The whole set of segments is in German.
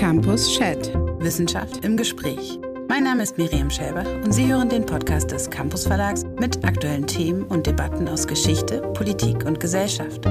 Campus Chat. Wissenschaft im Gespräch. Mein Name ist Miriam Schäber und Sie hören den Podcast des Campus Verlags mit aktuellen Themen und Debatten aus Geschichte, Politik und Gesellschaft.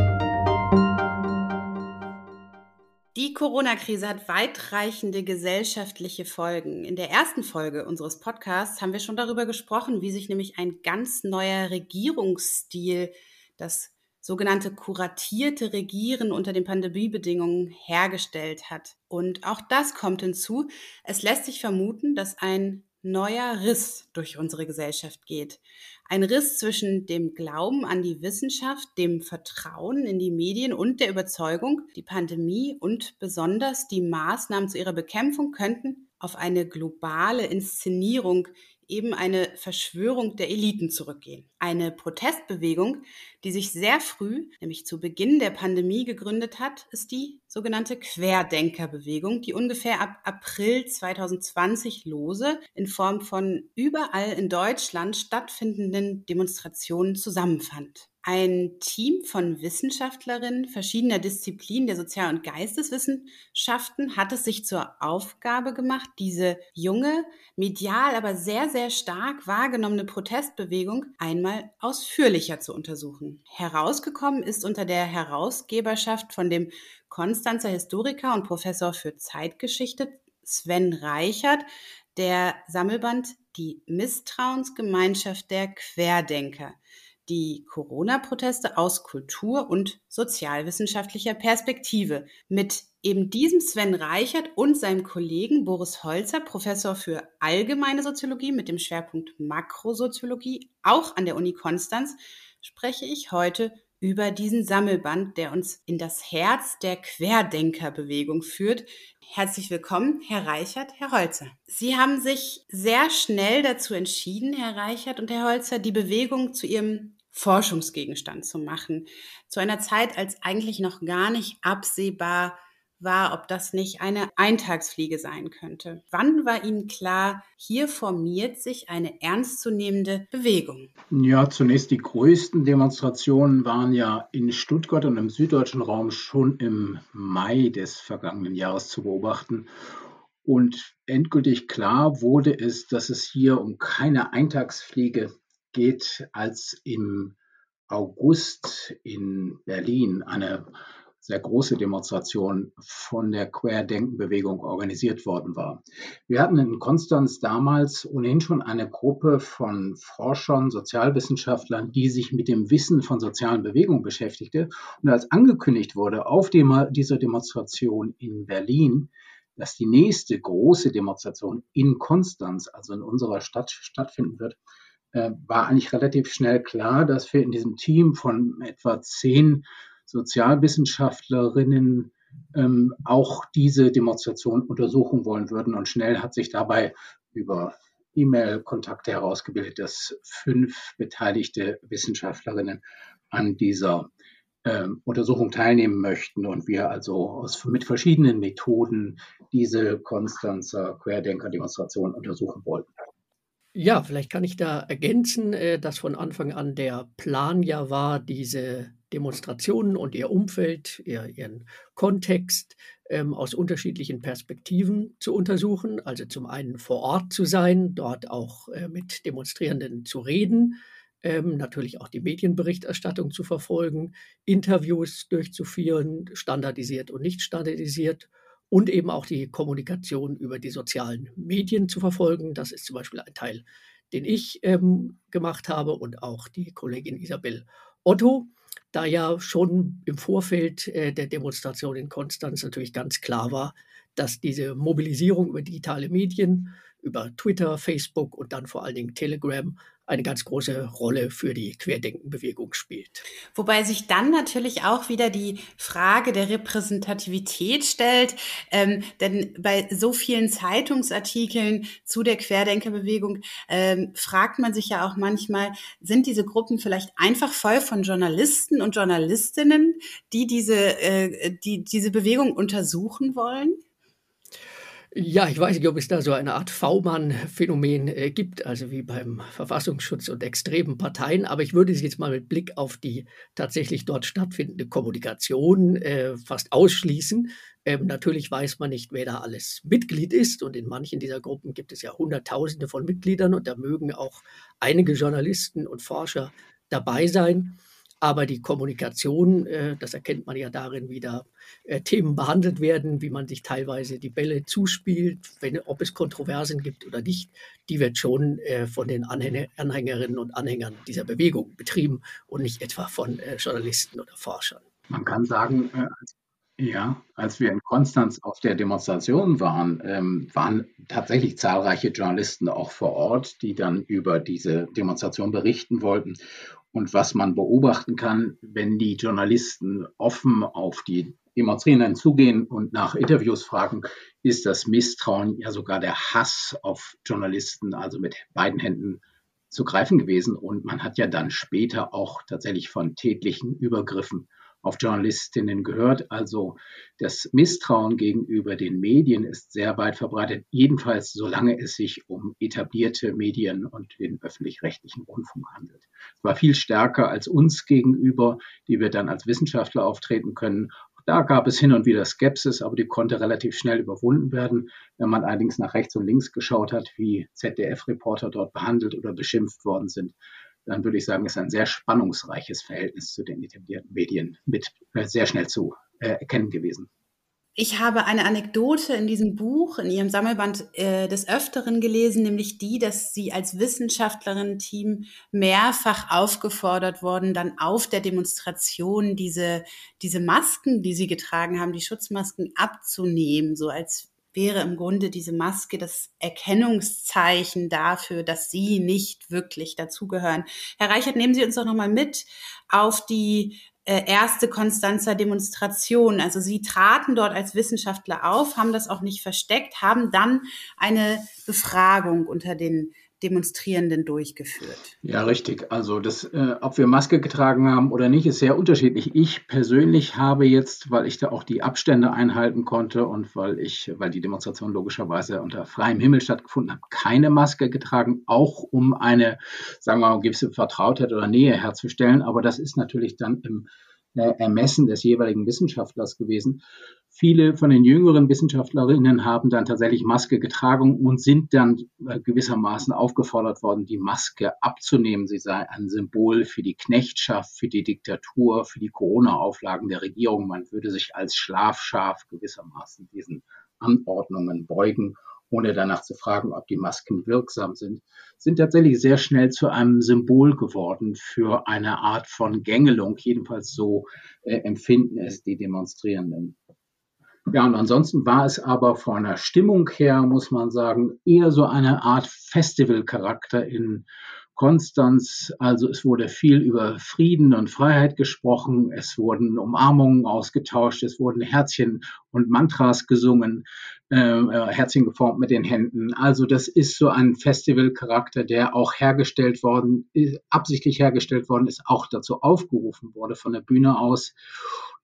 Die Corona-Krise hat weitreichende gesellschaftliche Folgen. In der ersten Folge unseres Podcasts haben wir schon darüber gesprochen, wie sich nämlich ein ganz neuer Regierungsstil, das sogenannte kuratierte Regieren unter den Pandemiebedingungen hergestellt hat. Und auch das kommt hinzu. Es lässt sich vermuten, dass ein neuer Riss durch unsere Gesellschaft geht. Ein Riss zwischen dem Glauben an die Wissenschaft, dem Vertrauen in die Medien und der Überzeugung, die Pandemie und besonders die Maßnahmen zu ihrer Bekämpfung könnten auf eine globale Inszenierung eben eine Verschwörung der Eliten zurückgehen. Eine Protestbewegung, die sich sehr früh, nämlich zu Beginn der Pandemie gegründet hat, ist die sogenannte Querdenkerbewegung, die ungefähr ab April 2020 lose in Form von überall in Deutschland stattfindenden Demonstrationen zusammenfand. Ein Team von Wissenschaftlerinnen verschiedener Disziplinen der Sozial- und Geisteswissenschaften hat es sich zur Aufgabe gemacht, diese junge, medial aber sehr, sehr stark wahrgenommene Protestbewegung einmal ausführlicher zu untersuchen. Herausgekommen ist unter der Herausgeberschaft von dem Konstanzer Historiker und Professor für Zeitgeschichte Sven Reichert der Sammelband Die Misstrauensgemeinschaft der Querdenker die Corona-Proteste aus kultur- und sozialwissenschaftlicher Perspektive mit eben diesem Sven Reichert und seinem Kollegen Boris Holzer, Professor für allgemeine Soziologie mit dem Schwerpunkt Makrosoziologie, auch an der Uni Konstanz, spreche ich heute über diesen Sammelband, der uns in das Herz der Querdenkerbewegung führt. Herzlich willkommen, Herr Reichert, Herr Holzer. Sie haben sich sehr schnell dazu entschieden, Herr Reichert und Herr Holzer, die Bewegung zu Ihrem Forschungsgegenstand zu machen. Zu einer Zeit, als eigentlich noch gar nicht absehbar war, ob das nicht eine Eintagsfliege sein könnte. Wann war Ihnen klar, hier formiert sich eine ernstzunehmende Bewegung? Ja, zunächst die größten Demonstrationen waren ja in Stuttgart und im süddeutschen Raum schon im Mai des vergangenen Jahres zu beobachten. Und endgültig klar wurde es, dass es hier um keine Eintagsfliege geht, als im August in Berlin eine sehr große Demonstration von der Querdenkenbewegung organisiert worden war. Wir hatten in Konstanz damals ohnehin schon eine Gruppe von Forschern, Sozialwissenschaftlern, die sich mit dem Wissen von sozialen Bewegungen beschäftigte. Und als angekündigt wurde auf dieser Demonstration in Berlin, dass die nächste große Demonstration in Konstanz, also in unserer Stadt, stattfinden wird, äh, war eigentlich relativ schnell klar, dass wir in diesem Team von etwa zehn Sozialwissenschaftlerinnen ähm, auch diese Demonstration untersuchen wollen würden. Und schnell hat sich dabei über E-Mail-Kontakte herausgebildet, dass fünf beteiligte Wissenschaftlerinnen an dieser ähm, Untersuchung teilnehmen möchten und wir also aus, mit verschiedenen Methoden diese Konstanzer Querdenker-Demonstration untersuchen wollten. Ja, vielleicht kann ich da ergänzen, äh, dass von Anfang an der Plan ja war, diese Demonstrationen und ihr Umfeld, ihr, ihren Kontext ähm, aus unterschiedlichen Perspektiven zu untersuchen. Also zum einen vor Ort zu sein, dort auch äh, mit Demonstrierenden zu reden, ähm, natürlich auch die Medienberichterstattung zu verfolgen, Interviews durchzuführen, standardisiert und nicht standardisiert und eben auch die Kommunikation über die sozialen Medien zu verfolgen. Das ist zum Beispiel ein Teil, den ich ähm, gemacht habe und auch die Kollegin Isabel Otto, da ja schon im Vorfeld äh, der Demonstration in Konstanz natürlich ganz klar war, dass diese Mobilisierung über digitale Medien, über Twitter, Facebook und dann vor allen Dingen Telegram eine ganz große Rolle für die Querdenkenbewegung spielt. Wobei sich dann natürlich auch wieder die Frage der Repräsentativität stellt, ähm, denn bei so vielen Zeitungsartikeln zu der Querdenkerbewegung ähm, fragt man sich ja auch manchmal, sind diese Gruppen vielleicht einfach voll von Journalisten und Journalistinnen, die diese, äh, die diese Bewegung untersuchen wollen? Ja, ich weiß nicht, ob es da so eine Art V-Mann-Phänomen äh, gibt, also wie beim Verfassungsschutz und extremen Parteien. Aber ich würde es jetzt mal mit Blick auf die tatsächlich dort stattfindende Kommunikation äh, fast ausschließen. Ähm, natürlich weiß man nicht, wer da alles Mitglied ist. Und in manchen dieser Gruppen gibt es ja Hunderttausende von Mitgliedern. Und da mögen auch einige Journalisten und Forscher dabei sein. Aber die Kommunikation, äh, das erkennt man ja darin, wie da äh, Themen behandelt werden, wie man sich teilweise die Bälle zuspielt, wenn, ob es Kontroversen gibt oder nicht, die wird schon äh, von den Anhänger, Anhängerinnen und Anhängern dieser Bewegung betrieben und nicht etwa von Journalisten oder Forschern. Man kann sagen, ja, als wir in Konstanz auf der Demonstration waren, ähm, waren tatsächlich zahlreiche Journalisten auch vor Ort, die dann über diese Demonstration berichten wollten. Und was man beobachten kann, wenn die Journalisten offen auf die Demonstrierenden zugehen und nach Interviews fragen, ist das Misstrauen, ja sogar der Hass auf Journalisten, also mit beiden Händen zu greifen gewesen. Und man hat ja dann später auch tatsächlich von tätlichen Übergriffen auf Journalistinnen gehört. Also das Misstrauen gegenüber den Medien ist sehr weit verbreitet, jedenfalls solange es sich um etablierte Medien und den öffentlich-rechtlichen Rundfunk handelt. Es war viel stärker als uns gegenüber, die wir dann als Wissenschaftler auftreten können. Da gab es hin und wieder Skepsis, aber die konnte relativ schnell überwunden werden. Wenn man allerdings nach rechts und links geschaut hat, wie ZDF-Reporter dort behandelt oder beschimpft worden sind, dann würde ich sagen, ist ein sehr spannungsreiches Verhältnis zu den etablierten Medien mit äh, sehr schnell zu äh, erkennen gewesen. Ich habe eine Anekdote in diesem Buch, in Ihrem Sammelband äh, des Öfteren gelesen, nämlich die, dass Sie als Wissenschaftlerin-Team mehrfach aufgefordert wurden, dann auf der Demonstration diese, diese Masken, die Sie getragen haben, die Schutzmasken abzunehmen, so als wäre im Grunde diese Maske das Erkennungszeichen dafür, dass Sie nicht wirklich dazugehören. Herr Reichert, nehmen Sie uns doch nochmal mit auf die äh, erste Konstanzer Demonstration. Also Sie traten dort als Wissenschaftler auf, haben das auch nicht versteckt, haben dann eine Befragung unter den Demonstrierenden durchgeführt? Ja, richtig. Also das, äh, ob wir Maske getragen haben oder nicht, ist sehr unterschiedlich. Ich persönlich habe jetzt, weil ich da auch die Abstände einhalten konnte und weil ich, weil die Demonstration logischerweise unter freiem Himmel stattgefunden hat, keine Maske getragen, auch um eine, sagen wir mal, gewisse Vertrautheit oder Nähe herzustellen. Aber das ist natürlich dann im äh, Ermessen des jeweiligen Wissenschaftlers gewesen. Viele von den jüngeren Wissenschaftlerinnen haben dann tatsächlich Maske getragen und sind dann äh, gewissermaßen aufgefordert worden, die Maske abzunehmen. Sie sei ein Symbol für die Knechtschaft, für die Diktatur, für die Corona-Auflagen der Regierung. Man würde sich als Schlafschaf gewissermaßen diesen Anordnungen beugen, ohne danach zu fragen, ob die Masken wirksam sind, sind tatsächlich sehr schnell zu einem Symbol geworden für eine Art von Gängelung. Jedenfalls so äh, empfinden es die Demonstrierenden. Ja, und ansonsten war es aber von der Stimmung her, muss man sagen, eher so eine Art Festivalcharakter in Konstanz. Also es wurde viel über Frieden und Freiheit gesprochen, es wurden Umarmungen ausgetauscht, es wurden Herzchen und Mantras gesungen, äh, äh Herzchen geformt mit den Händen. Also das ist so ein Festivalcharakter, der auch hergestellt worden, absichtlich hergestellt worden ist, auch dazu aufgerufen wurde von der Bühne aus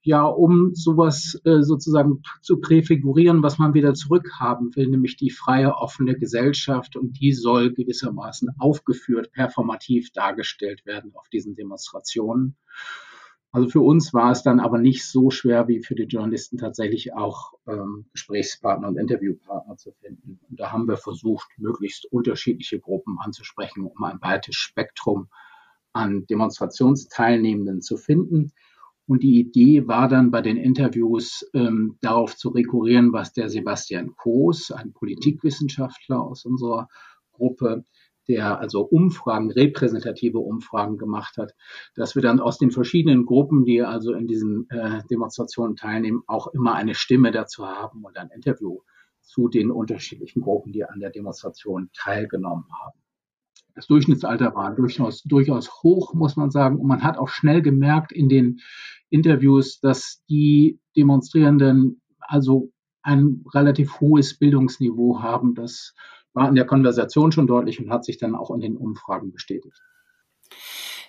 ja, um sowas äh, sozusagen zu präfigurieren, was man wieder zurückhaben will, nämlich die freie, offene Gesellschaft. Und die soll gewissermaßen aufgeführt, performativ dargestellt werden auf diesen Demonstrationen. Also für uns war es dann aber nicht so schwer wie für die Journalisten tatsächlich auch ähm, Gesprächspartner und Interviewpartner zu finden. Und da haben wir versucht, möglichst unterschiedliche Gruppen anzusprechen, um ein weites Spektrum an Demonstrationsteilnehmenden zu finden. Und die Idee war dann bei den Interviews ähm, darauf zu rekurrieren, was der Sebastian Koos, ein Politikwissenschaftler aus unserer Gruppe, der also Umfragen, repräsentative Umfragen gemacht hat, dass wir dann aus den verschiedenen Gruppen, die also in diesen äh, Demonstrationen teilnehmen, auch immer eine Stimme dazu haben und ein Interview zu den unterschiedlichen Gruppen, die an der Demonstration teilgenommen haben. Das Durchschnittsalter war durchaus, durchaus hoch, muss man sagen. Und man hat auch schnell gemerkt in den Interviews, dass die Demonstrierenden also ein relativ hohes Bildungsniveau haben. Das war in der Konversation schon deutlich und hat sich dann auch in den Umfragen bestätigt.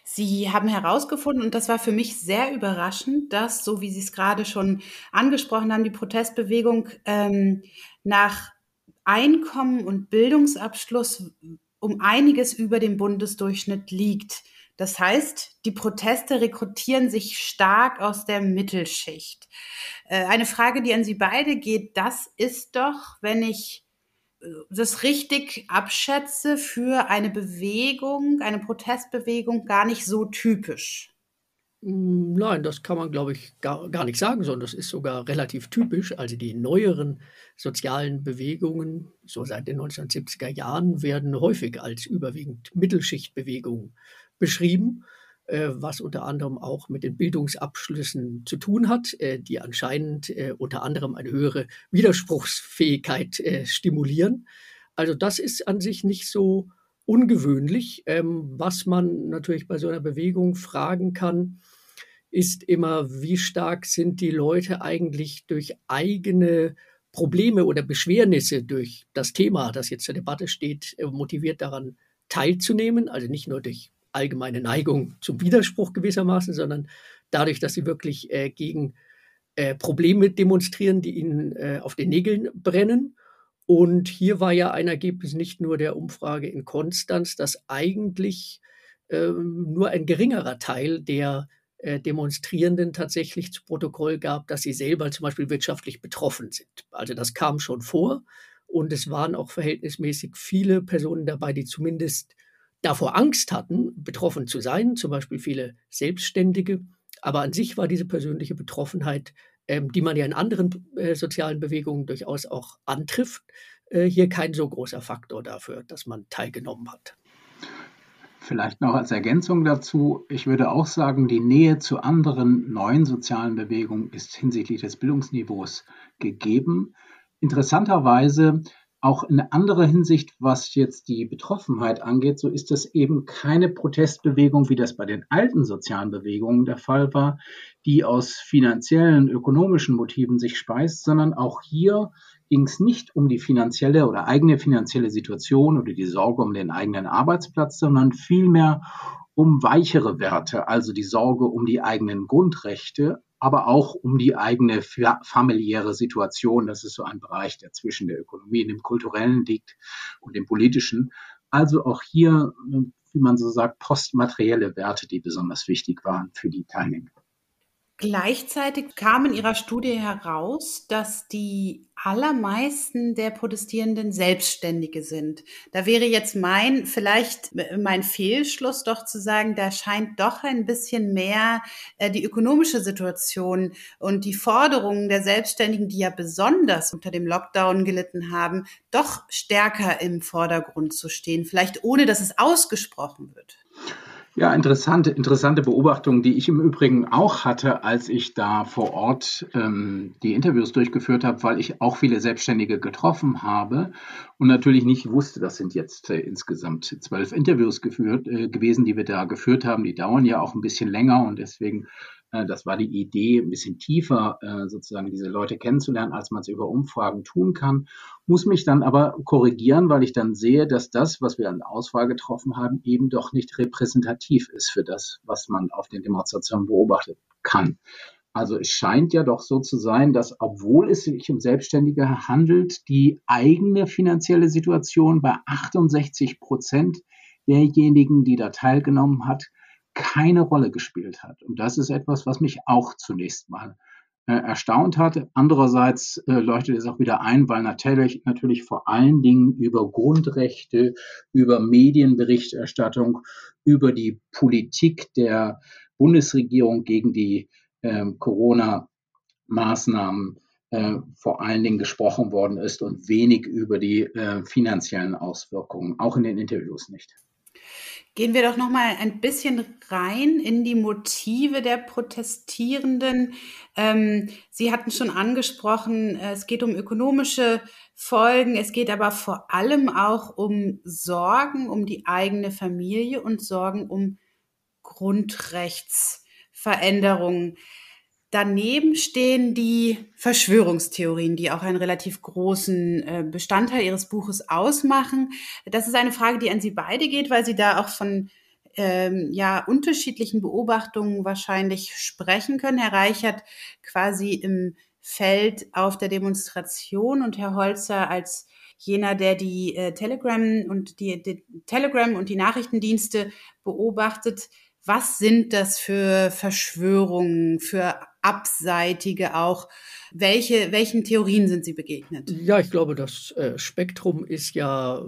Sie haben herausgefunden, und das war für mich sehr überraschend, dass, so wie Sie es gerade schon angesprochen haben, die Protestbewegung ähm, nach Einkommen und Bildungsabschluss um einiges über dem Bundesdurchschnitt liegt. Das heißt, die Proteste rekrutieren sich stark aus der Mittelschicht. Äh, eine Frage, die an Sie beide geht, das ist doch, wenn ich äh, das richtig abschätze, für eine Bewegung, eine Protestbewegung gar nicht so typisch. Hm, nein, das kann man, glaube ich, gar, gar nicht sagen, sondern das ist sogar relativ typisch. Also die neueren sozialen Bewegungen, so seit den 1970er Jahren, werden häufig als überwiegend Mittelschichtbewegungen beschrieben, äh, was unter anderem auch mit den Bildungsabschlüssen zu tun hat, äh, die anscheinend äh, unter anderem eine höhere Widerspruchsfähigkeit stimulieren. Also das ist an sich nicht so ungewöhnlich. Ähm, was man natürlich bei so einer Bewegung fragen kann, ist immer, wie stark sind die Leute eigentlich durch eigene Probleme oder Beschwernisse durch das Thema, das jetzt zur Debatte steht, motiviert daran teilzunehmen. Also nicht nur durch allgemeine Neigung zum Widerspruch gewissermaßen, sondern dadurch, dass sie wirklich äh, gegen äh, Probleme demonstrieren, die ihnen äh, auf den Nägeln brennen. Und hier war ja ein Ergebnis nicht nur der Umfrage in Konstanz, dass eigentlich ähm, nur ein geringerer Teil der äh, Demonstrierenden tatsächlich zu Protokoll gab, dass sie selber zum Beispiel wirtschaftlich betroffen sind. Also das kam schon vor und es waren auch verhältnismäßig viele Personen dabei, die zumindest davor Angst hatten, betroffen zu sein, zum Beispiel viele Selbstständige. Aber an sich war diese persönliche Betroffenheit, ähm, die man ja in anderen äh, sozialen Bewegungen durchaus auch antrifft, äh, hier kein so großer Faktor dafür, dass man teilgenommen hat. Vielleicht noch als Ergänzung dazu, ich würde auch sagen, die Nähe zu anderen neuen sozialen Bewegungen ist hinsichtlich des Bildungsniveaus gegeben. Interessanterweise auch in anderer Hinsicht, was jetzt die Betroffenheit angeht, so ist das eben keine Protestbewegung, wie das bei den alten sozialen Bewegungen der Fall war, die aus finanziellen, ökonomischen Motiven sich speist, sondern auch hier ging es nicht um die finanzielle oder eigene finanzielle Situation oder die Sorge um den eigenen Arbeitsplatz, sondern vielmehr um weichere Werte, also die Sorge um die eigenen Grundrechte, aber auch um die eigene familiäre Situation. Das ist so ein Bereich, der zwischen der Ökonomie, dem kulturellen liegt und dem politischen. Also auch hier, wie man so sagt, postmaterielle Werte, die besonders wichtig waren für die Teilnehmer. Gleichzeitig kam in Ihrer Studie heraus, dass die allermeisten der Protestierenden Selbstständige sind. Da wäre jetzt mein, vielleicht mein Fehlschluss doch zu sagen, da scheint doch ein bisschen mehr äh, die ökonomische Situation und die Forderungen der Selbstständigen, die ja besonders unter dem Lockdown gelitten haben, doch stärker im Vordergrund zu stehen, vielleicht ohne dass es ausgesprochen wird. Ja, interessante, interessante Beobachtung, die ich im Übrigen auch hatte, als ich da vor Ort ähm, die Interviews durchgeführt habe, weil ich auch viele Selbstständige getroffen habe und natürlich nicht wusste, das sind jetzt äh, insgesamt zwölf Interviews geführt, äh, gewesen, die wir da geführt haben. Die dauern ja auch ein bisschen länger und deswegen äh, das war die Idee, ein bisschen tiefer äh, sozusagen diese Leute kennenzulernen, als man es über Umfragen tun kann. Muss mich dann aber korrigieren, weil ich dann sehe, dass das, was wir an Auswahl getroffen haben, eben doch nicht repräsentativ ist für das, was man auf den Demonstrationen beobachtet kann. Also es scheint ja doch so zu sein, dass obwohl es sich um Selbstständige handelt, die eigene finanzielle Situation bei 68 Prozent derjenigen, die da teilgenommen hat, keine Rolle gespielt hat. Und das ist etwas, was mich auch zunächst mal äh, erstaunt hat. Andererseits äh, leuchtet es auch wieder ein, weil natürlich, natürlich vor allen Dingen über Grundrechte, über Medienberichterstattung, über die Politik der Bundesregierung gegen die Corona-Maßnahmen äh, vor allen Dingen gesprochen worden ist und wenig über die äh, finanziellen Auswirkungen, auch in den Interviews nicht. Gehen wir doch noch mal ein bisschen rein in die Motive der Protestierenden. Ähm, Sie hatten schon angesprochen, es geht um ökonomische Folgen, es geht aber vor allem auch um Sorgen um die eigene Familie und Sorgen um Grundrechtsveränderungen. Daneben stehen die Verschwörungstheorien, die auch einen relativ großen äh, Bestandteil Ihres Buches ausmachen. Das ist eine Frage, die an Sie beide geht, weil Sie da auch von ähm, ja, unterschiedlichen Beobachtungen wahrscheinlich sprechen können. Herr Reichert quasi im fällt auf der Demonstration und Herr Holzer als jener, der die äh, Telegram und die, die Telegram und die Nachrichtendienste beobachtet, was sind das für Verschwörungen, für abseitige auch? Welche, welchen Theorien sind Sie begegnet? Ja, ich glaube, das äh, Spektrum ist ja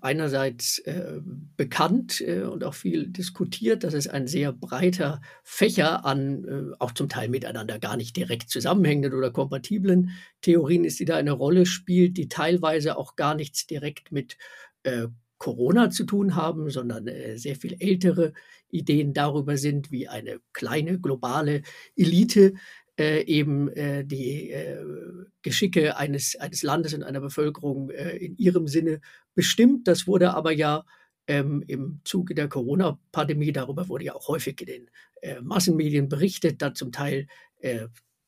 einerseits äh, bekannt äh, und auch viel diskutiert. Das ist ein sehr breiter Fächer an, äh, auch zum Teil miteinander gar nicht direkt zusammenhängenden oder kompatiblen Theorien ist, die da eine Rolle spielt, die teilweise auch gar nichts direkt mit äh, Corona zu tun haben, sondern äh, sehr viel ältere Ideen darüber sind, wie eine kleine globale Elite äh, eben äh, die Geschicke eines, eines Landes und einer Bevölkerung in ihrem Sinne bestimmt. Das wurde aber ja ähm, im Zuge der Corona-Pandemie, darüber wurde ja auch häufig in den Massenmedien berichtet, da zum Teil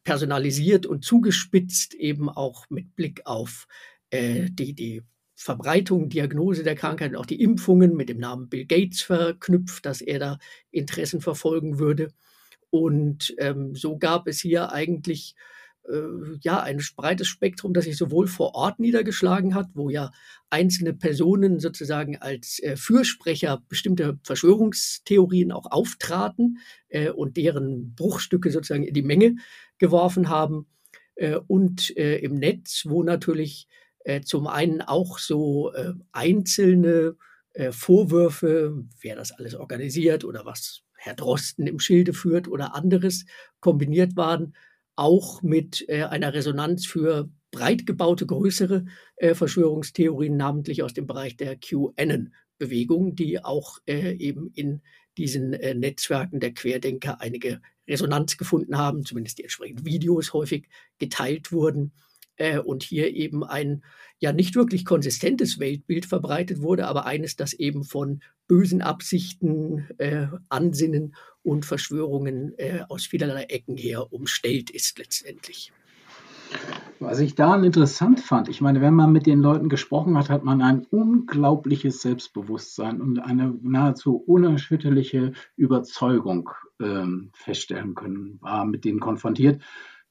personalisiert und zugespitzt, eben auch mit Blick auf die, die Verbreitung, Diagnose der Krankheit und auch die Impfungen mit dem Namen Bill Gates verknüpft, dass er da Interessen verfolgen würde. Und ähm, so gab es hier eigentlich äh, ja ein breites Spektrum, das sich sowohl vor Ort niedergeschlagen hat, wo ja einzelne Personen sozusagen als äh, Fürsprecher bestimmter Verschwörungstheorien auch auftraten äh, und deren Bruchstücke sozusagen in die Menge geworfen haben, äh, und äh, im Netz, wo natürlich äh, zum einen auch so äh, einzelne äh, Vorwürfe, wer das alles organisiert oder was Herr Drosten im Schilde führt oder anderes kombiniert waren, auch mit äh, einer Resonanz für breit gebaute größere äh, Verschwörungstheorien, namentlich aus dem Bereich der QAnon-Bewegung, die auch äh, eben in diesen Netzwerken der Querdenker einige Resonanz gefunden haben, zumindest die entsprechenden Videos häufig geteilt wurden äh, und hier eben ein ja nicht wirklich konsistentes Weltbild verbreitet wurde, aber eines, das eben von bösen Absichten, äh, Ansinnen und Verschwörungen äh, aus vielerlei Ecken her umstellt ist letztendlich. Was ich daran interessant fand, ich meine, wenn man mit den Leuten gesprochen hat, hat man ein unglaubliches Selbstbewusstsein und eine nahezu unerschütterliche Überzeugung ähm, feststellen können, war mit denen konfrontiert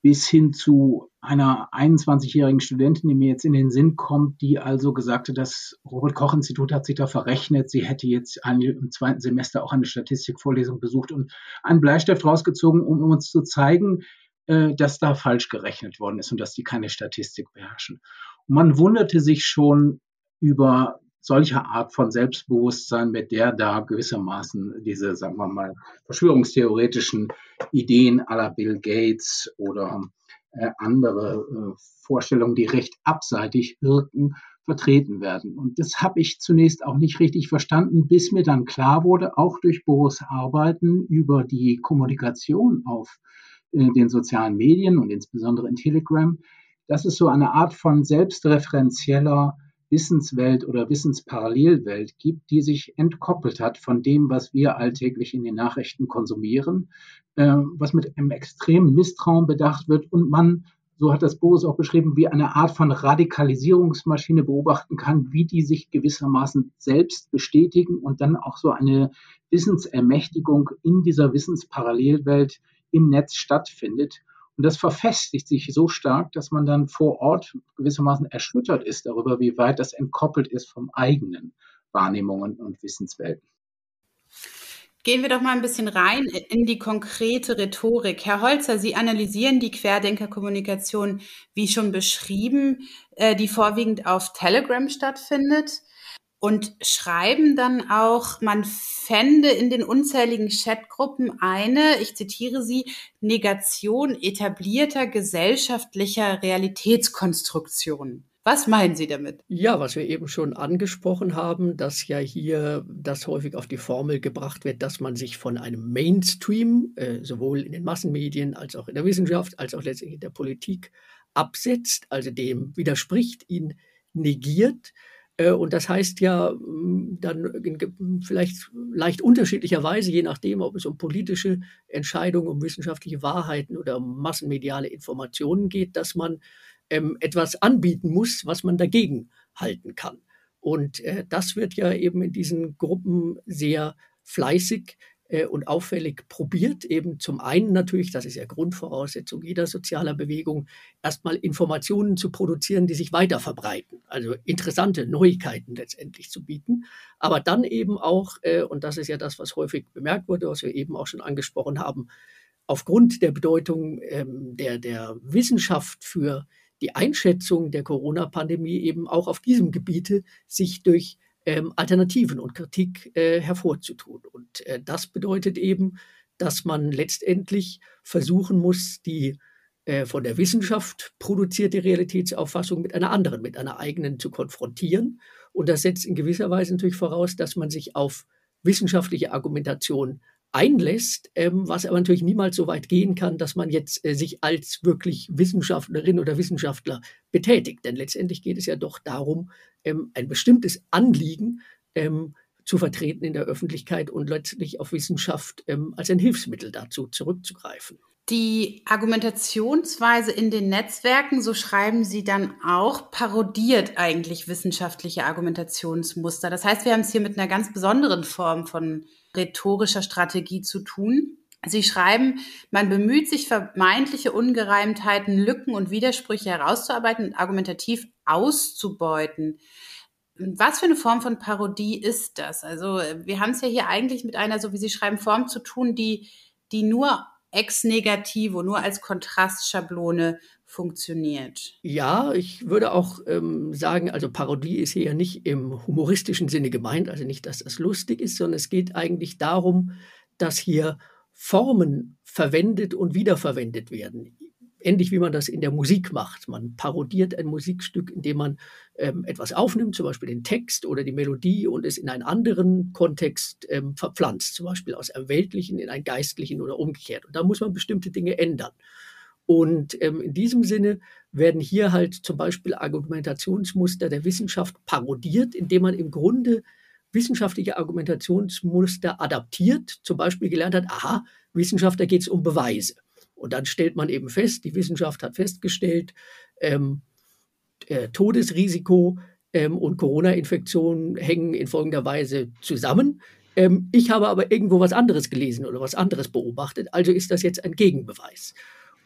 bis hin zu einer 21-jährigen Studentin, die mir jetzt in den Sinn kommt, die also gesagt hat, das Robert-Koch-Institut hat sich da verrechnet. Sie hätte jetzt im zweiten Semester auch eine Statistikvorlesung besucht und einen Bleistift rausgezogen, um uns zu zeigen, äh, dass da falsch gerechnet worden ist und dass die keine Statistik beherrschen. Und man wunderte sich schon über solcher Art von Selbstbewusstsein, mit der da gewissermaßen diese, sagen wir mal, verschwörungstheoretischen Ideen aller Bill Gates oder äh, andere äh, Vorstellungen, die recht abseitig wirken, vertreten werden. Und das habe ich zunächst auch nicht richtig verstanden, bis mir dann klar wurde, auch durch Boris Arbeiten über die Kommunikation auf äh, den sozialen Medien und insbesondere in Telegram, dass es so eine Art von selbstreferenzieller Wissenswelt oder Wissensparallelwelt gibt, die sich entkoppelt hat von dem, was wir alltäglich in den Nachrichten konsumieren, äh, was mit einem extremen Misstrauen bedacht wird und man, so hat das Boris auch beschrieben, wie eine Art von Radikalisierungsmaschine beobachten kann, wie die sich gewissermaßen selbst bestätigen und dann auch so eine Wissensermächtigung in dieser Wissensparallelwelt im Netz stattfindet. Und das verfestigt sich so stark, dass man dann vor Ort gewissermaßen erschüttert ist darüber, wie weit das entkoppelt ist vom eigenen Wahrnehmungen und Wissenswelten. Gehen wir doch mal ein bisschen rein in die konkrete Rhetorik. Herr Holzer, Sie analysieren die Querdenkerkommunikation, wie schon beschrieben, äh, die vorwiegend auf Telegram stattfindet und schreiben dann auch, man fände in den unzähligen Chatgruppen eine, ich zitiere sie, Negation etablierter gesellschaftlicher Realitätskonstruktionen. Was meinen Sie damit? Ja, was wir eben schon angesprochen haben, dass ja hier das häufig auf die Formel gebracht wird, dass man sich von einem Mainstream, äh, sowohl in den Massenmedien als auch in der Wissenschaft, als auch letztendlich in der Politik, absetzt, also dem widerspricht, ihn negiert und das heißt ja mm, dann vielleicht leicht unterschiedlicherweise, je nachdem, ob es um politische Entscheidungen, um wissenschaftliche Wahrheiten oder um massenmediale Informationen geht, dass man ähm, etwas anbieten muss, was man dagegen halten kann. Und äh, das wird ja eben in diesen Gruppen sehr fleißig äh, und auffällig probiert, eben zum einen natürlich, das ist ja Grundvoraussetzung jeder sozialer Bewegung, erstmal Informationen zu produzieren, die sich weiter verbreiten, also interessante Neuigkeiten letztendlich zu bieten, aber dann eben auch, äh, und das ist ja das, was häufig bemerkt wurde, was wir eben auch schon angesprochen haben, aufgrund der Bedeutung ähm, der, der Wissenschaft für die Einschätzung der Corona-Pandemie eben auch auf diesem Gebiete sich durch ähm, Alternativen und Kritik äh, hervorzutun. Und äh, das bedeutet eben, dass man letztendlich versuchen muss, die äh, von der Wissenschaft produzierte Realitätsauffassung mit einer anderen, mit einer eigenen zu konfrontieren. Und das setzt in gewisser Weise natürlich voraus, dass man sich auf wissenschaftliche Argumentation einlässt, ähm, was aber natürlich niemals so weit gehen kann, dass man jetzt äh, sich als wirklich Wissenschaftlerin oder Wissenschaftler betätigt. Denn letztendlich geht es ja doch darum, ähm, ein bestimmtes Anliegen ähm, zu vertreten in der Öffentlichkeit und letztlich auf Wissenschaft ähm, als ein Hilfsmittel dazu zurückzugreifen. Die Argumentationsweise in den Netzwerken, so schreiben Sie dann auch, parodiert eigentlich wissenschaftliche Argumentationsmuster. Das heißt, wir haben es hier mit einer ganz besonderen Form von rhetorischer Strategie zu tun. Sie schreiben, man bemüht sich, vermeintliche Ungereimtheiten, Lücken und Widersprüche herauszuarbeiten und argumentativ auszubeuten. Was für eine Form von Parodie ist das? Also wir haben es ja hier eigentlich mit einer, so wie Sie schreiben, Form zu tun, die, die nur ex negativo, nur als Kontrastschablone funktioniert. Ja, ich würde auch ähm, sagen, also Parodie ist hier ja nicht im humoristischen Sinne gemeint, also nicht, dass das lustig ist, sondern es geht eigentlich darum, dass hier Formen verwendet und wiederverwendet werden. Ähnlich wie man das in der Musik macht. Man parodiert ein Musikstück, indem man ähm, etwas aufnimmt, zum Beispiel den Text oder die Melodie und es in einen anderen Kontext ähm, verpflanzt, zum Beispiel aus einem weltlichen in einen geistlichen oder umgekehrt. Und da muss man bestimmte Dinge ändern. Und ähm, in diesem Sinne werden hier halt zum Beispiel Argumentationsmuster der Wissenschaft parodiert, indem man im Grunde wissenschaftliche Argumentationsmuster adaptiert, zum Beispiel gelernt hat, aha, Wissenschaft, da geht es um Beweise. Und dann stellt man eben fest, die Wissenschaft hat festgestellt, ähm, äh, Todesrisiko ähm, und Corona-Infektion hängen in folgender Weise zusammen. Ähm, ich habe aber irgendwo was anderes gelesen oder was anderes beobachtet, also ist das jetzt ein Gegenbeweis.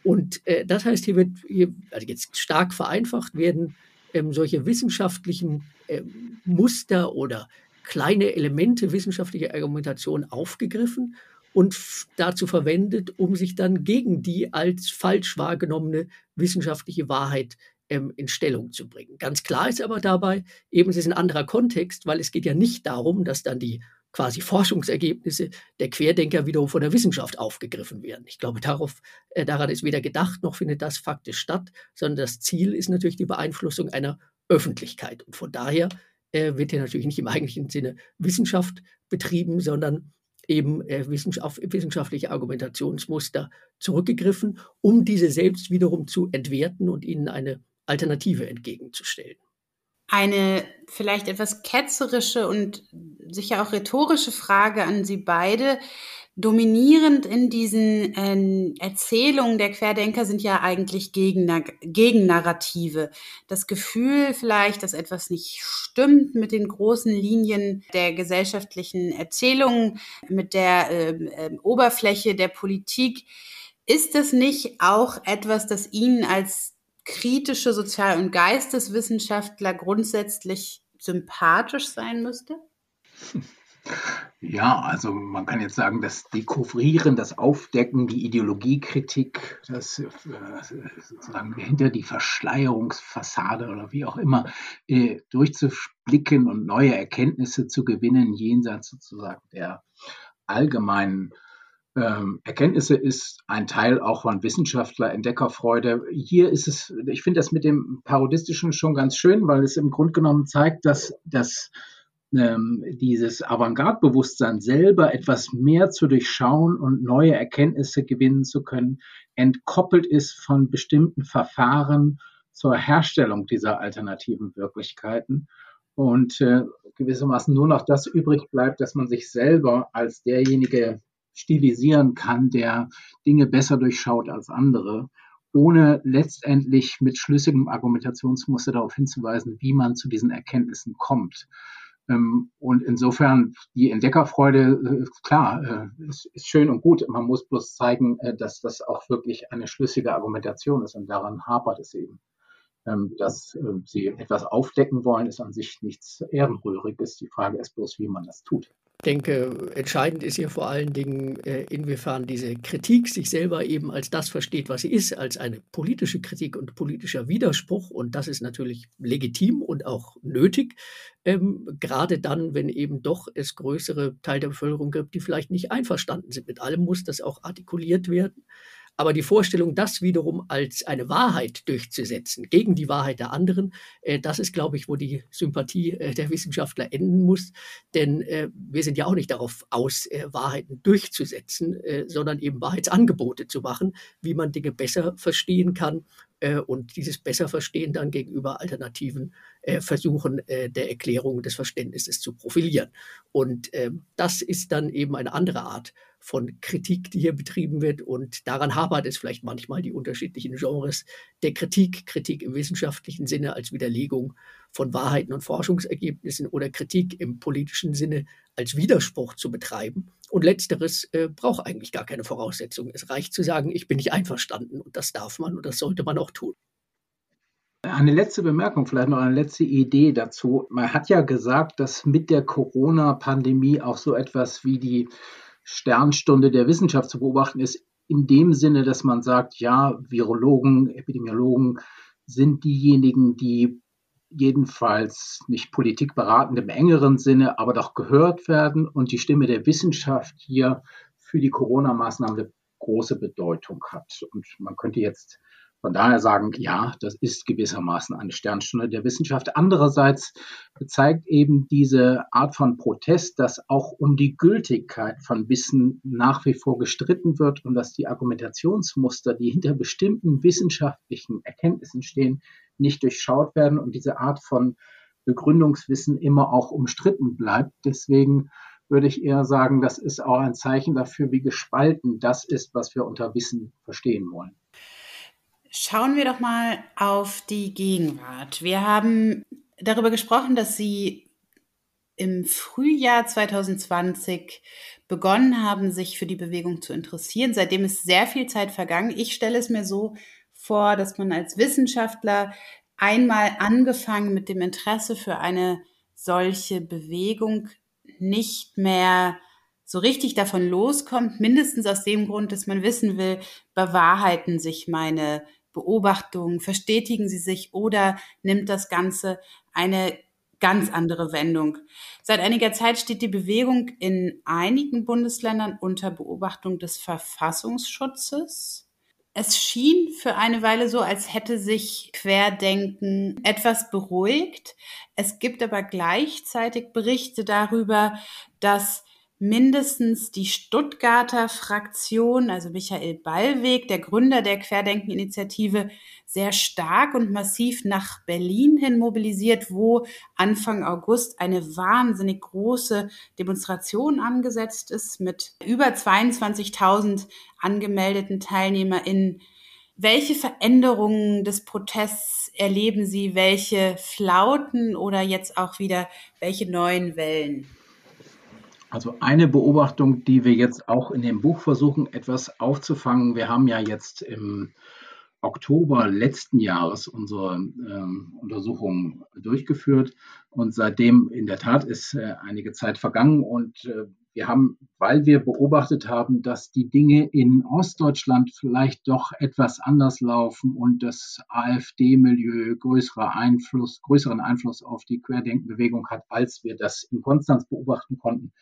Und äh, das heißt, hier wird, hier, also jetzt stark vereinfacht, werden ähm, solche wissenschaftlichen ähm, Muster oder kleine Elemente wissenschaftlicher Argumentation aufgegriffen und dazu verwendet, um sich dann gegen die als falsch wahrgenommene wissenschaftliche Wahrheit ähm, in Stellung zu bringen. Ganz klar ist aber dabei, eben es ist ein anderer Kontext, weil es geht ja nicht darum, dass dann die quasi Forschungsergebnisse der Querdenker wiederum von der Wissenschaft aufgegriffen werden. Ich glaube, darauf, äh, daran ist weder gedacht, noch findet das faktisch statt, sondern das Ziel ist natürlich die Beeinflussung einer Öffentlichkeit. Und von daher äh, wird hier natürlich nicht im eigentlichen Sinne Wissenschaft betrieben, sondern eben äh, auf wissenschaftliche Argumentationsmuster zurückgegriffen, um diese selbst wiederum zu entwerten und ihnen eine Alternative entgegenzustellen eine vielleicht etwas ketzerische und sicher auch rhetorische Frage an Sie beide. Dominierend in diesen äh, Erzählungen der Querdenker sind ja eigentlich Gegennarrative. Das Gefühl vielleicht, dass etwas nicht stimmt mit den großen Linien der gesellschaftlichen Erzählungen, mit der äh, äh, Oberfläche der Politik. Ist das nicht auch etwas, das Ihnen als kritische Sozial- und Geisteswissenschaftler grundsätzlich sympathisch sein müsste? Ja, also man kann jetzt sagen, das Dekouvrieren, das Aufdecken, die Ideologiekritik, das äh, sozusagen hinter die Verschleierungsfassade oder wie auch immer äh, durchzublicken und neue Erkenntnisse zu gewinnen, jenseits sozusagen der allgemeinen ähm, Erkenntnisse ist ein Teil auch von Wissenschaftler, Entdeckerfreude. Hier ist es, ich finde das mit dem Parodistischen schon ganz schön, weil es im Grunde genommen zeigt, dass, dass ähm, dieses Avantgarde-Bewusstsein selber etwas mehr zu durchschauen und neue Erkenntnisse gewinnen zu können, entkoppelt ist von bestimmten Verfahren zur Herstellung dieser alternativen Wirklichkeiten und äh, gewissermaßen nur noch das übrig bleibt, dass man sich selber als derjenige stilisieren kann, der Dinge besser durchschaut als andere, ohne letztendlich mit schlüssigem Argumentationsmuster darauf hinzuweisen, wie man zu diesen Erkenntnissen kommt. Ähm, und insofern die Entdeckerfreude, äh, klar, äh, ist, schön und gut. Man muss bloß zeigen, äh, dass das auch wirklich eine schlüssige Argumentation ist und daran hapert es eben. Ähm, dass sie etwas aufdecken wollen, ist an sich nichts Ehrenrühriges. Die Frage ist bloß, wie man das tut denke, entscheidend ist hier vor allen Dingen, äh, inwiefern diese Kritik sich selber eben als das versteht, was sie ist, als eine politische Kritik und politischer Widerspruch. Und das ist natürlich legitim und auch nötig, ähm, gerade dann, wenn eben doch es größere Teil der Bevölkerung gibt, die vielleicht nicht einverstanden sind mit allem, muss das auch artikuliert werden. Aber die Vorstellung, das wiederum als eine Wahrheit durchzusetzen, gegen die Wahrheit der anderen, äh, das ist, glaube ich, wo die Sympathie äh, der Wissenschaftler enden muss. Denn äh, wir sind ja auch nicht darauf aus, äh, Wahrheiten durchzusetzen, äh, sondern eben Wahrheitsangebote zu machen, wie man Dinge besser verstehen kann äh, und dieses besser verstehen dann gegenüber alternativen Versuchen der Erklärung des Verständnisses zu profilieren. Und ähm, das ist dann eben eine andere Art von Kritik, die hier betrieben wird. Und daran hapert es vielleicht manchmal die unterschiedlichen Genres der Kritik. Kritik im wissenschaftlichen Sinne als Widerlegung von Wahrheiten und Forschungsergebnissen oder Kritik im politischen Sinne als Widerspruch zu betreiben. Und letzteres äh, braucht eigentlich gar keine Voraussetzung. Es reicht zu sagen, ich bin nicht einverstanden. Und das darf man und das sollte man auch tun. Eine letzte Bemerkung, vielleicht noch eine letzte Idee dazu. Man hat ja gesagt, dass mit der Corona-Pandemie auch so etwas wie die Sternstunde der Wissenschaft zu beobachten ist, in dem Sinne, dass man sagt, ja, Virologen, Epidemiologen sind diejenigen, die jedenfalls nicht Politik beratend im engeren Sinne, aber doch gehört werden und die Stimme der Wissenschaft hier für die Corona-Maßnahmen eine große Bedeutung hat. Und man könnte jetzt von daher sagen, ja, das ist gewissermaßen eine Sternstunde der Wissenschaft. Andererseits zeigt eben diese Art von Protest, dass auch um die Gültigkeit von Wissen nach wie vor gestritten wird und dass die Argumentationsmuster, die hinter bestimmten wissenschaftlichen Erkenntnissen stehen, nicht durchschaut werden und diese Art von Begründungswissen immer auch umstritten bleibt. Deswegen würde ich eher sagen, das ist auch ein Zeichen dafür, wie gespalten das ist, was wir unter Wissen verstehen wollen. Schauen wir doch mal auf die Gegenwart. Wir haben darüber gesprochen, dass Sie im Frühjahr 2020 begonnen haben, sich für die Bewegung zu interessieren. Seitdem ist sehr viel Zeit vergangen. Ich stelle es mir so vor, dass man als Wissenschaftler einmal angefangen mit dem Interesse für eine solche Bewegung nicht mehr so richtig davon loskommt, mindestens aus dem Grund, dass man wissen will, bewahrheiten sich meine Beobachtungen, verstetigen sie sich oder nimmt das Ganze eine ganz andere Wendung. Seit einiger Zeit steht die Bewegung in einigen Bundesländern unter Beobachtung des Verfassungsschutzes. Es schien für eine Weile so, als hätte sich Querdenken etwas beruhigt. Es gibt aber gleichzeitig Berichte darüber, dass mindestens die Stuttgarter Fraktion, also Michael Ballweg, der Gründer der Querdenken-Initiative, sehr stark und massiv nach Berlin hin mobilisiert, wo Anfang August eine wahnsinnig große Demonstration angesetzt ist mit über 22.000 angemeldeten TeilnehmerInnen. Welche Veränderungen des Protests erleben Sie? Welche Flauten oder jetzt auch wieder welche neuen Wellen? Also eine Beobachtung, die wir jetzt auch in dem Buch versuchen, etwas aufzufangen. Wir haben ja jetzt im Oktober letzten Jahres unsere ähm, Untersuchung durchgeführt und seitdem in der Tat ist äh, einige Zeit vergangen und äh, wir haben, weil wir beobachtet haben, dass die Dinge in Ostdeutschland vielleicht doch etwas anders laufen und das AfD-Milieu größere Einfluss, größeren Einfluss auf die Querdenkenbewegung hat, als wir das in Konstanz beobachten konnten,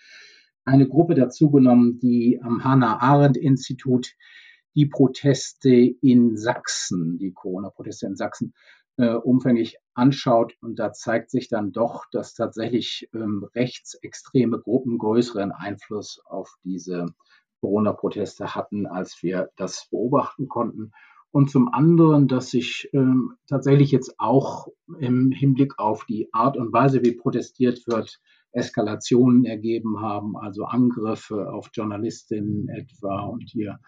eine Gruppe dazugenommen, die am Hannah-Arendt-Institut die Proteste in Sachsen, die Corona-Proteste in Sachsen, äh, umfänglich anschaut. Und da zeigt sich dann doch, dass tatsächlich ähm, rechtsextreme Gruppen größeren Einfluss auf diese Corona-Proteste hatten, als wir das beobachten konnten. Und zum anderen, dass sich ähm, tatsächlich jetzt auch im Hinblick auf die Art und Weise, wie protestiert wird, Eskalationen ergeben haben, also Angriffe auf Journalistinnen etwa und hier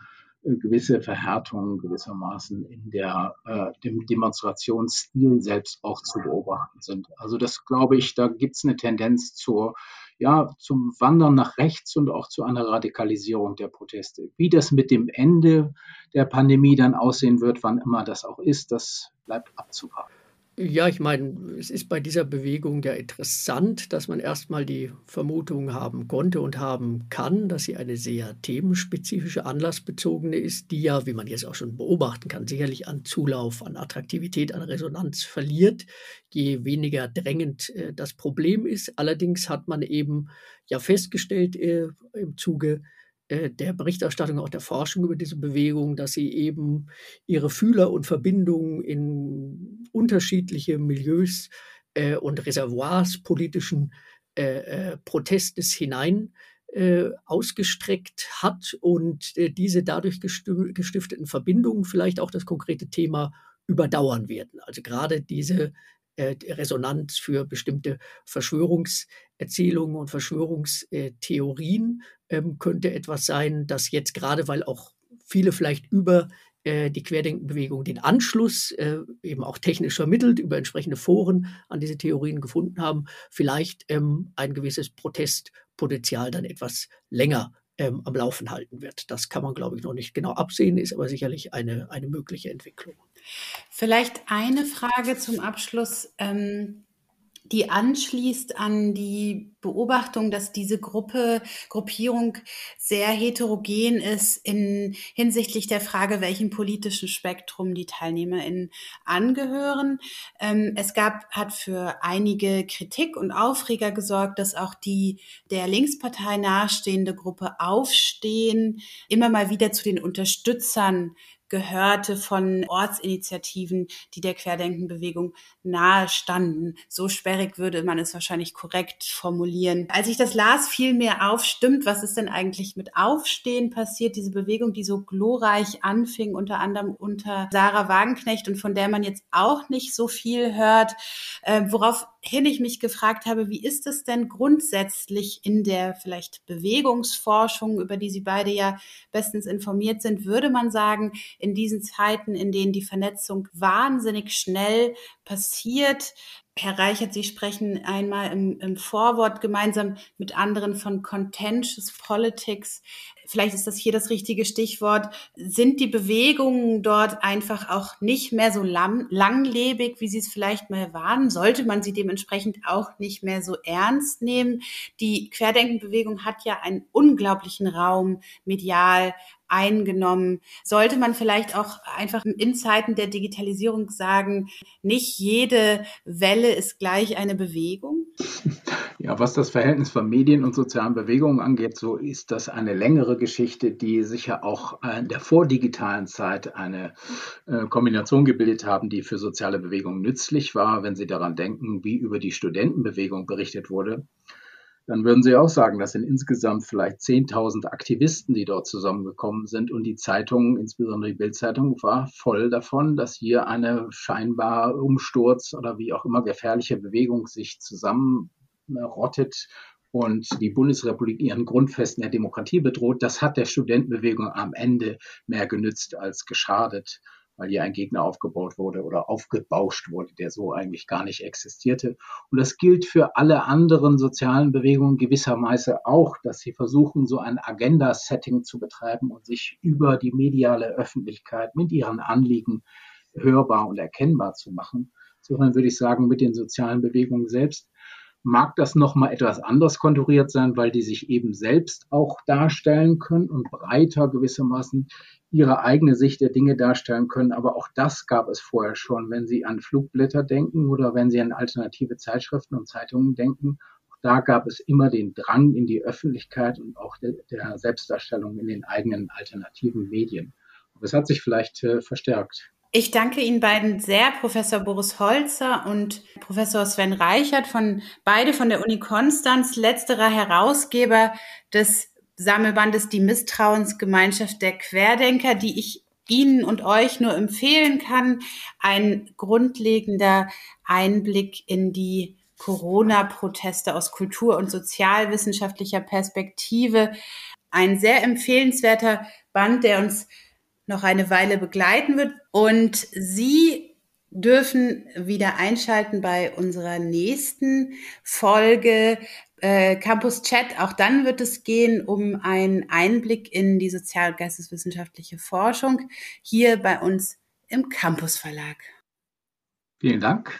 gewisse Verhärtungen gewissermaßen in der, äh, dem Demonstrationsstil selbst auch zu beobachten sind. Also das glaube ich, da gibt es eine Tendenz zur, ja, zum Wandern nach rechts und auch zu einer Radikalisierung der Proteste. Wie das mit dem Ende der Pandemie dann aussehen wird, wann immer das auch ist, das bleibt abzuwarten. Ja, ich meine, es ist bei dieser Bewegung ja interessant, dass man erstmal die Vermutung haben konnte und haben kann, dass sie eine sehr themenspezifische, anlassbezogene ist, die ja, wie man jetzt auch schon beobachten kann, sicherlich an Zulauf, an Attraktivität, an Resonanz verliert, je weniger drängend äh, das Problem ist. Allerdings hat man eben ja festgestellt äh, im Zuge der Berichterstattung, auch der Forschung über diese Bewegung, dass sie eben ihre Fühler und Verbindungen in unterschiedliche Milieus äh, und Reservoirs politischen äh, äh Protestes hinein äh, ausgestreckt hat und äh, diese dadurch gestifteten Verbindungen vielleicht auch das konkrete Thema überdauern werden. Also gerade diese äh, Resonanz für bestimmte Verschwörungserzählungen und Verschwörungstheorien ähm, könnte etwas sein, das jetzt gerade, weil auch viele vielleicht über äh, die Querdenkenbewegung den Anschluss äh, eben auch technisch vermittelt über entsprechende Foren an diese Theorien gefunden haben, vielleicht ähm, ein gewisses Protestpotenzial dann etwas länger ähm, am Laufen halten wird. Das kann man, glaube ich, noch nicht genau absehen, ist aber sicherlich eine, eine mögliche Entwicklung. Vielleicht eine Frage zum Abschluss. Ähm die anschließt an die Beobachtung, dass diese Gruppe, Gruppierung sehr heterogen ist in hinsichtlich der Frage, welchem politischen Spektrum die TeilnehmerInnen angehören. Ähm, es gab, hat für einige Kritik und Aufreger gesorgt, dass auch die der Linkspartei nahestehende Gruppe Aufstehen immer mal wieder zu den Unterstützern gehörte von Ortsinitiativen, die der Querdenkenbewegung nahe standen. So sperrig würde man es wahrscheinlich korrekt formulieren. Als ich das las, fiel mir auf, stimmt, was ist denn eigentlich mit Aufstehen passiert? Diese Bewegung, die so glorreich anfing, unter anderem unter Sarah Wagenknecht und von der man jetzt auch nicht so viel hört, äh, woraufhin ich mich gefragt habe, wie ist es denn grundsätzlich in der vielleicht Bewegungsforschung, über die Sie beide ja bestens informiert sind, würde man sagen, in diesen Zeiten, in denen die Vernetzung wahnsinnig schnell passiert. Herr Reichert, Sie sprechen einmal im, im Vorwort gemeinsam mit anderen von Contentious Politics. Vielleicht ist das hier das richtige Stichwort. Sind die Bewegungen dort einfach auch nicht mehr so lang, langlebig, wie sie es vielleicht mal waren? Sollte man sie dementsprechend auch nicht mehr so ernst nehmen? Die Querdenkenbewegung hat ja einen unglaublichen Raum medial eingenommen. Sollte man vielleicht auch einfach in Zeiten der Digitalisierung sagen, nicht jede Welle ist gleich eine Bewegung? Ja, was das Verhältnis von Medien und sozialen Bewegungen angeht, so ist das eine längere Geschichte, die sicher auch in der vordigitalen Zeit eine äh, Kombination gebildet haben, die für soziale Bewegungen nützlich war, wenn Sie daran denken, wie über die Studentenbewegung berichtet wurde dann würden Sie auch sagen, das sind insgesamt vielleicht 10.000 Aktivisten, die dort zusammengekommen sind. Und die Zeitung, insbesondere die Bildzeitung, war voll davon, dass hier eine scheinbar Umsturz oder wie auch immer gefährliche Bewegung sich zusammenrottet und die Bundesrepublik ihren Grundfesten der Demokratie bedroht. Das hat der Studentenbewegung am Ende mehr genützt als geschadet weil hier ein Gegner aufgebaut wurde oder aufgebauscht wurde, der so eigentlich gar nicht existierte. Und das gilt für alle anderen sozialen Bewegungen gewissermaßen auch, dass sie versuchen, so ein Agenda-Setting zu betreiben und sich über die mediale Öffentlichkeit mit ihren Anliegen hörbar und erkennbar zu machen. Insofern würde ich sagen, mit den sozialen Bewegungen selbst mag das nochmal etwas anders konturiert sein, weil die sich eben selbst auch darstellen können und breiter gewissermaßen ihre eigene Sicht der Dinge darstellen können. Aber auch das gab es vorher schon, wenn Sie an Flugblätter denken oder wenn Sie an alternative Zeitschriften und Zeitungen denken. Auch da gab es immer den Drang in die Öffentlichkeit und auch der, der Selbstdarstellung in den eigenen alternativen Medien. Aber es hat sich vielleicht äh, verstärkt. Ich danke Ihnen beiden sehr, Professor Boris Holzer und Professor Sven Reichert von beide von der Uni Konstanz, letzterer Herausgeber des Sammelbandes Die Misstrauensgemeinschaft der Querdenker, die ich Ihnen und euch nur empfehlen kann. Ein grundlegender Einblick in die Corona-Proteste aus kultur- und sozialwissenschaftlicher Perspektive. Ein sehr empfehlenswerter Band, der uns noch eine Weile begleiten wird. Und Sie dürfen wieder einschalten bei unserer nächsten Folge äh, Campus Chat. Auch dann wird es gehen um einen Einblick in die sozial- und geisteswissenschaftliche Forschung hier bei uns im Campus Verlag. Vielen Dank.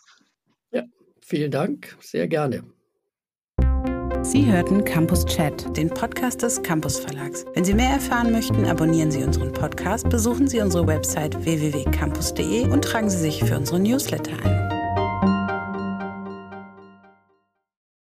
Ja, vielen Dank, sehr gerne. Sie hörten Campus Chat, den Podcast des Campus Verlags. Wenn Sie mehr erfahren möchten, abonnieren Sie unseren Podcast, besuchen Sie unsere Website www.campus.de und tragen Sie sich für unsere Newsletter ein.